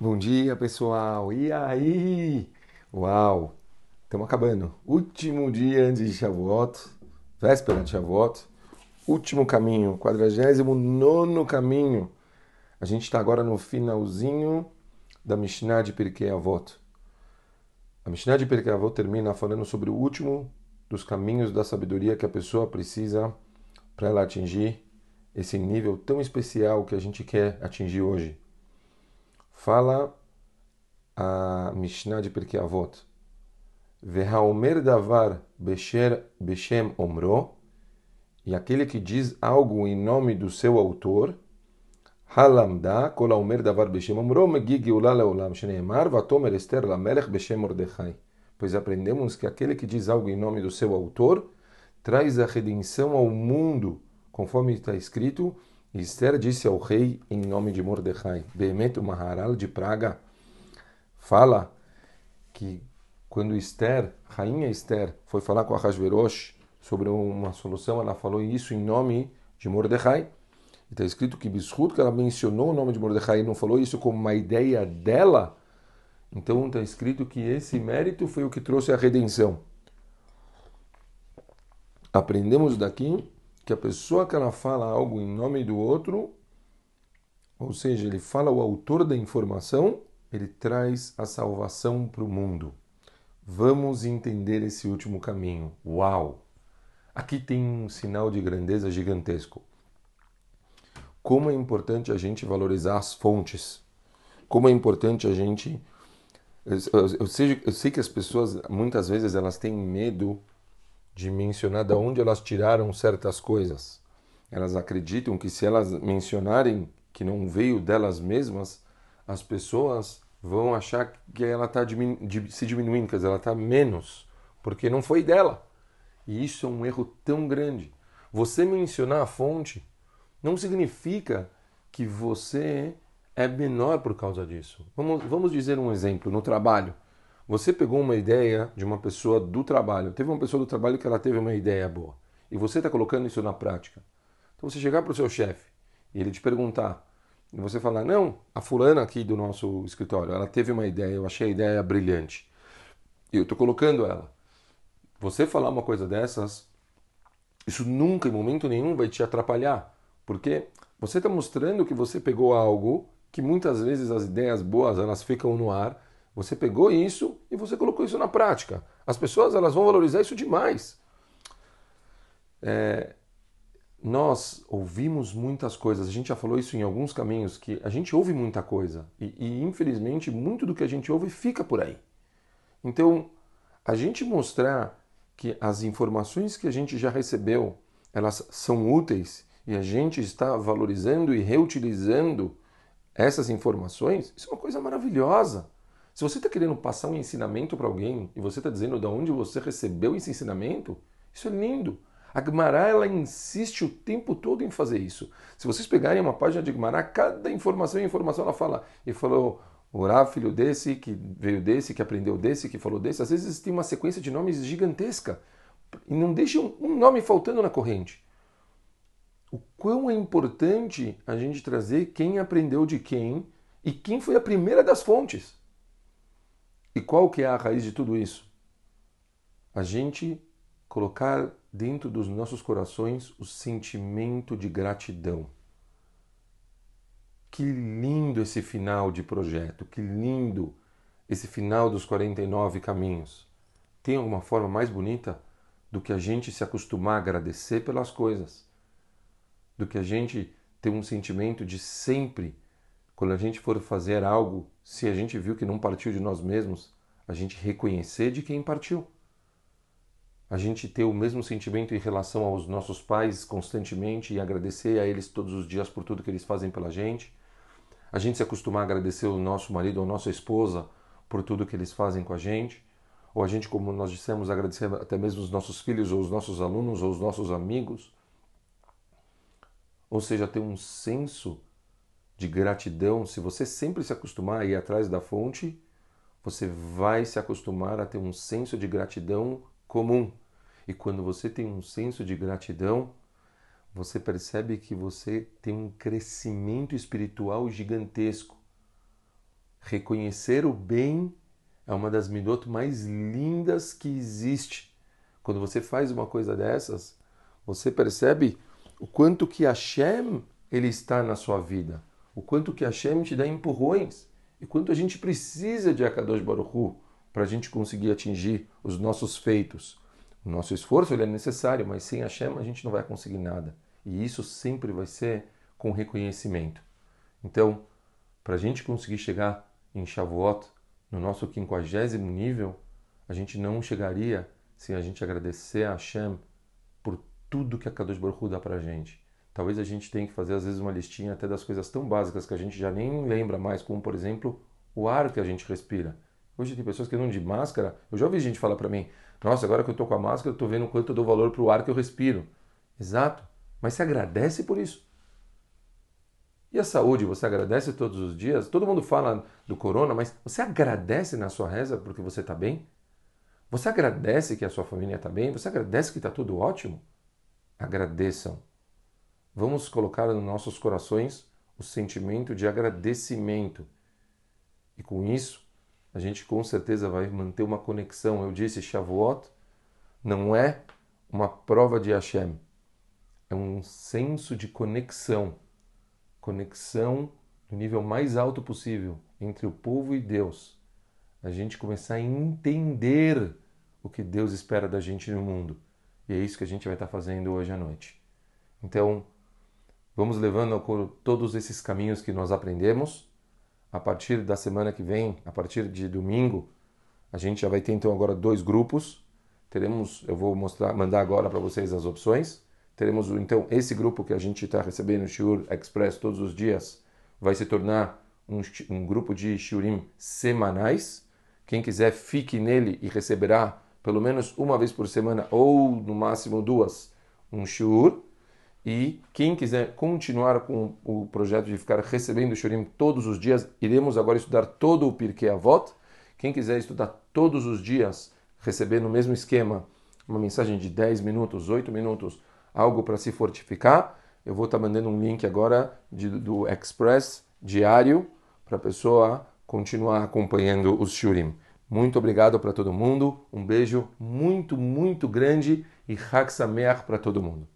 Bom dia, pessoal. E aí? Uau! Estamos acabando. Último dia antes de Shavuot, véspera de Shavuot. Último caminho, 49 caminho. A gente está agora no finalzinho da Mishnah de Pirkei Avot. A Mishnah de Pirkei Avot termina falando sobre o último dos caminhos da sabedoria que a pessoa precisa para ela atingir esse nível tão especial que a gente quer atingir hoje. Fala a Mishnah de Pirkei Avot. Vehaomer davar beshem omro. E aquele que diz algo em nome do seu autor. Halamda kol haomer davar beshem omro megig geula leolam shneemar vatomer ester lamelech beshem mordechai. Pois aprendemos que aquele que diz algo em nome do seu autor traz a redenção ao mundo, conforme está escrito Esther disse ao rei em nome de Mordecai, Behemet Maharal de Praga, fala que quando Esther, rainha Esther, foi falar com a Hashverosh sobre uma solução, ela falou isso em nome de Mordecai. Está escrito que Bishut, que ela mencionou o nome de Mordecai e não falou isso como uma ideia dela, então está escrito que esse mérito foi o que trouxe a redenção. Aprendemos daqui que a pessoa que ela fala algo em nome do outro, ou seja, ele fala o autor da informação, ele traz a salvação para o mundo. Vamos entender esse último caminho. Uau! Aqui tem um sinal de grandeza gigantesco. Como é importante a gente valorizar as fontes. Como é importante a gente. Eu, eu, sei, eu sei que as pessoas, muitas vezes, elas têm medo de mencionar de onde elas tiraram certas coisas. Elas acreditam que se elas mencionarem que não veio delas mesmas, as pessoas vão achar que ela está se diminuindo, quer dizer, ela está menos, porque não foi dela. E isso é um erro tão grande. Você mencionar a fonte não significa que você é menor por causa disso. Vamos, vamos dizer um exemplo: no trabalho. Você pegou uma ideia de uma pessoa do trabalho. Teve uma pessoa do trabalho que ela teve uma ideia boa. E você está colocando isso na prática. Então você chegar para o seu chefe e ele te perguntar, e você falar, não, a fulana aqui do nosso escritório, ela teve uma ideia, eu achei a ideia brilhante. E eu estou colocando ela. Você falar uma coisa dessas, isso nunca, em momento nenhum, vai te atrapalhar. Porque você está mostrando que você pegou algo que muitas vezes as ideias boas elas ficam no ar você pegou isso e você colocou isso na prática. As pessoas elas vão valorizar isso demais. É, nós ouvimos muitas coisas, a gente já falou isso em alguns caminhos, que a gente ouve muita coisa e, e infelizmente muito do que a gente ouve fica por aí. Então, a gente mostrar que as informações que a gente já recebeu, elas são úteis e a gente está valorizando e reutilizando essas informações, isso é uma coisa maravilhosa. Se você está querendo passar um ensinamento para alguém e você está dizendo de onde você recebeu esse ensinamento, isso é lindo. A Gemara ela insiste o tempo todo em fazer isso. Se vocês pegarem uma página de Gemara, cada informação e informação ela fala. E falou, Orá, filho desse, que veio desse, que aprendeu desse, que falou desse. Às vezes tem uma sequência de nomes gigantesca. E não deixa um nome faltando na corrente. O quão é importante a gente trazer quem aprendeu de quem e quem foi a primeira das fontes. E qual que é a raiz de tudo isso? A gente colocar dentro dos nossos corações o sentimento de gratidão. Que lindo esse final de projeto, que lindo esse final dos 49 caminhos. Tem alguma forma mais bonita do que a gente se acostumar a agradecer pelas coisas? Do que a gente ter um sentimento de sempre quando a gente for fazer algo, se a gente viu que não partiu de nós mesmos, a gente reconhecer de quem partiu. A gente ter o mesmo sentimento em relação aos nossos pais constantemente e agradecer a eles todos os dias por tudo que eles fazem pela gente. A gente se acostumar a agradecer o nosso marido ou nossa esposa por tudo que eles fazem com a gente. Ou a gente, como nós dissemos, agradecer até mesmo os nossos filhos ou os nossos alunos ou os nossos amigos. Ou seja, ter um senso de gratidão, se você sempre se acostumar a ir atrás da fonte, você vai se acostumar a ter um senso de gratidão comum. E quando você tem um senso de gratidão, você percebe que você tem um crescimento espiritual gigantesco. Reconhecer o bem é uma das midot mais lindas que existe. Quando você faz uma coisa dessas, você percebe o quanto que Hashem ele está na sua vida, o quanto que Hashem te dá empurrões e quanto a gente precisa de Akadosh Baruch Hu para a gente conseguir atingir os nossos feitos. O nosso esforço ele é necessário, mas sem Hashem a gente não vai conseguir nada. E isso sempre vai ser com reconhecimento. Então, para a gente conseguir chegar em Shavuot, no nosso quinquagésimo nível, a gente não chegaria sem a gente agradecer a Hashem por tudo que a Kadosh Baruch Hu dá para a gente. Talvez a gente tenha que fazer às vezes uma listinha até das coisas tão básicas que a gente já nem lembra mais, como por exemplo o ar que a gente respira. Hoje tem pessoas que andam de máscara. Eu já ouvi gente falar para mim: Nossa, agora que eu estou com a máscara, eu estou vendo quanto eu dou valor para o ar que eu respiro. Exato. Mas você agradece por isso. E a saúde, você agradece todos os dias? Todo mundo fala do corona, mas você agradece na sua reza porque você está bem? Você agradece que a sua família está bem? Você agradece que está tudo ótimo? Agradeçam. Vamos colocar nos nossos corações o sentimento de agradecimento. E com isso, a gente com certeza vai manter uma conexão. Eu disse, Shavuot não é uma prova de Hashem, é um senso de conexão conexão no nível mais alto possível entre o povo e Deus. A gente começar a entender o que Deus espera da gente no mundo. E é isso que a gente vai estar fazendo hoje à noite. Então, vamos levando todos esses caminhos que nós aprendemos. A partir da semana que vem, a partir de domingo, a gente já vai ter então agora dois grupos. Teremos, eu vou mostrar, mandar agora para vocês as opções. Teremos então esse grupo que a gente está recebendo o Shiur Express todos os dias, vai se tornar um, um grupo de Shiurim semanais. Quem quiser, fique nele e receberá pelo menos uma vez por semana ou no máximo duas um Shiur. E quem quiser continuar com o projeto de ficar recebendo Shurim todos os dias, iremos agora estudar todo o Pirkei Avot. Quem quiser estudar todos os dias, receber no mesmo esquema uma mensagem de 10 minutos, 8 minutos, algo para se fortificar, eu vou estar mandando um link agora de, do Express diário para a pessoa continuar acompanhando os Shurim. Muito obrigado para todo mundo, um beijo muito, muito grande e Hak Sameach para todo mundo.